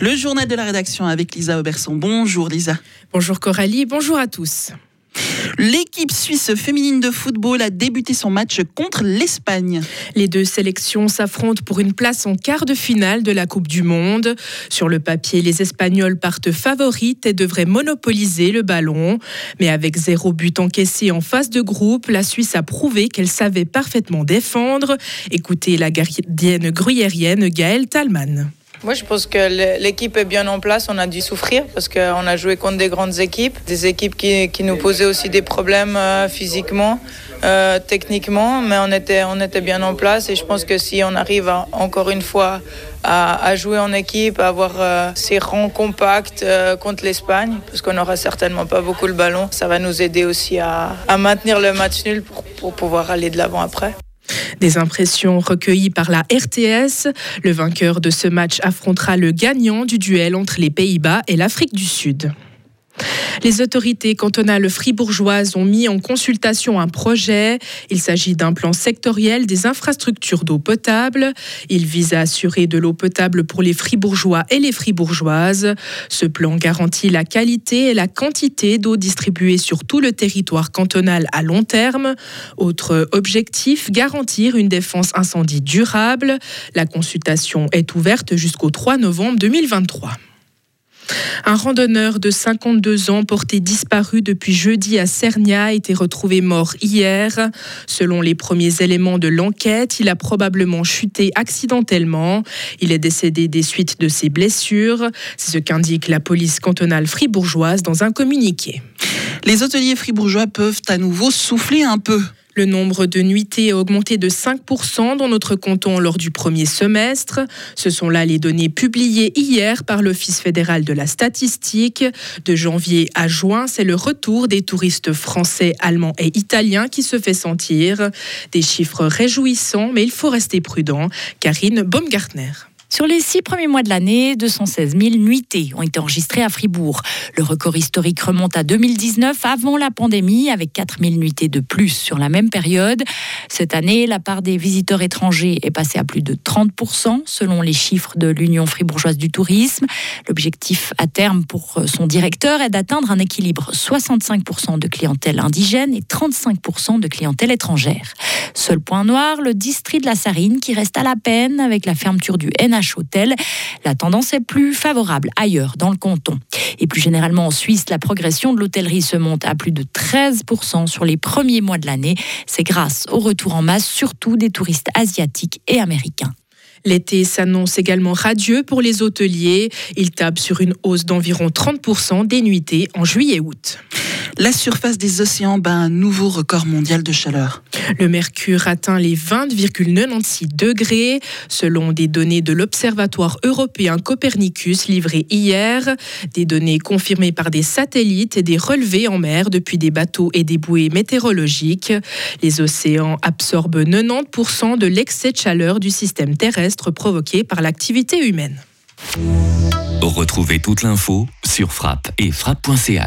Le journal de la rédaction avec Lisa Auberson. Bonjour Lisa. Bonjour Coralie, bonjour à tous. L'équipe suisse féminine de football a débuté son match contre l'Espagne. Les deux sélections s'affrontent pour une place en quart de finale de la Coupe du Monde. Sur le papier, les Espagnols partent favorites et devraient monopoliser le ballon. Mais avec zéro but encaissé en phase de groupe, la Suisse a prouvé qu'elle savait parfaitement défendre. Écoutez la gardienne gruyérienne Gaëlle Talman. Moi, je pense que l'équipe est bien en place. On a dû souffrir parce qu'on a joué contre des grandes équipes, des équipes qui, qui nous posaient aussi des problèmes euh, physiquement, euh, techniquement, mais on était, on était bien en place. Et je pense que si on arrive encore une fois à, à, jouer en équipe, à avoir euh, ces rangs compacts euh, contre l'Espagne, parce qu'on n'aura certainement pas beaucoup le ballon, ça va nous aider aussi à, à maintenir le match nul pour, pour pouvoir aller de l'avant après. Des impressions recueillies par la RTS. Le vainqueur de ce match affrontera le gagnant du duel entre les Pays-Bas et l'Afrique du Sud. Les autorités cantonales fribourgeoises ont mis en consultation un projet. Il s'agit d'un plan sectoriel des infrastructures d'eau potable. Il vise à assurer de l'eau potable pour les fribourgeois et les fribourgeoises. Ce plan garantit la qualité et la quantité d'eau distribuée sur tout le territoire cantonal à long terme. Autre objectif, garantir une défense incendie durable. La consultation est ouverte jusqu'au 3 novembre 2023. Un randonneur de 52 ans porté disparu depuis jeudi à Cernia a été retrouvé mort hier. Selon les premiers éléments de l'enquête, il a probablement chuté accidentellement. Il est décédé des suites de ses blessures. C'est ce qu'indique la police cantonale fribourgeoise dans un communiqué. Les hôteliers fribourgeois peuvent à nouveau souffler un peu. Le nombre de nuitées a augmenté de 5% dans notre canton lors du premier semestre. Ce sont là les données publiées hier par l'Office fédéral de la statistique. De janvier à juin, c'est le retour des touristes français, allemands et italiens qui se fait sentir. Des chiffres réjouissants, mais il faut rester prudent. Karine Baumgartner. Sur les six premiers mois de l'année, 216 000 nuitées ont été enregistrées à Fribourg. Le record historique remonte à 2019, avant la pandémie, avec 4 000 nuitées de plus sur la même période. Cette année, la part des visiteurs étrangers est passée à plus de 30% selon les chiffres de l'Union fribourgeoise du tourisme. L'objectif à terme pour son directeur est d'atteindre un équilibre 65% de clientèle indigène et 35% de clientèle étrangère. Seul point noir, le district de la Sarine qui reste à la peine avec la fermeture du NH Hôtel. La tendance est plus favorable ailleurs dans le canton. Et plus généralement en Suisse, la progression de l'hôtellerie se monte à plus de 13% sur les premiers mois de l'année. C'est grâce au retour en masse surtout des touristes asiatiques et américains. L'été s'annonce également radieux pour les hôteliers. Ils tablent sur une hausse d'environ 30% des nuitées en juillet-août. La surface des océans bat un nouveau record mondial de chaleur. Le mercure atteint les 20,96 degrés, selon des données de l'Observatoire européen Copernicus livrées hier, des données confirmées par des satellites et des relevés en mer depuis des bateaux et des bouées météorologiques. Les océans absorbent 90% de l'excès de chaleur du système terrestre provoqué par l'activité humaine. Retrouvez toute l'info sur frappe et frappe.ch.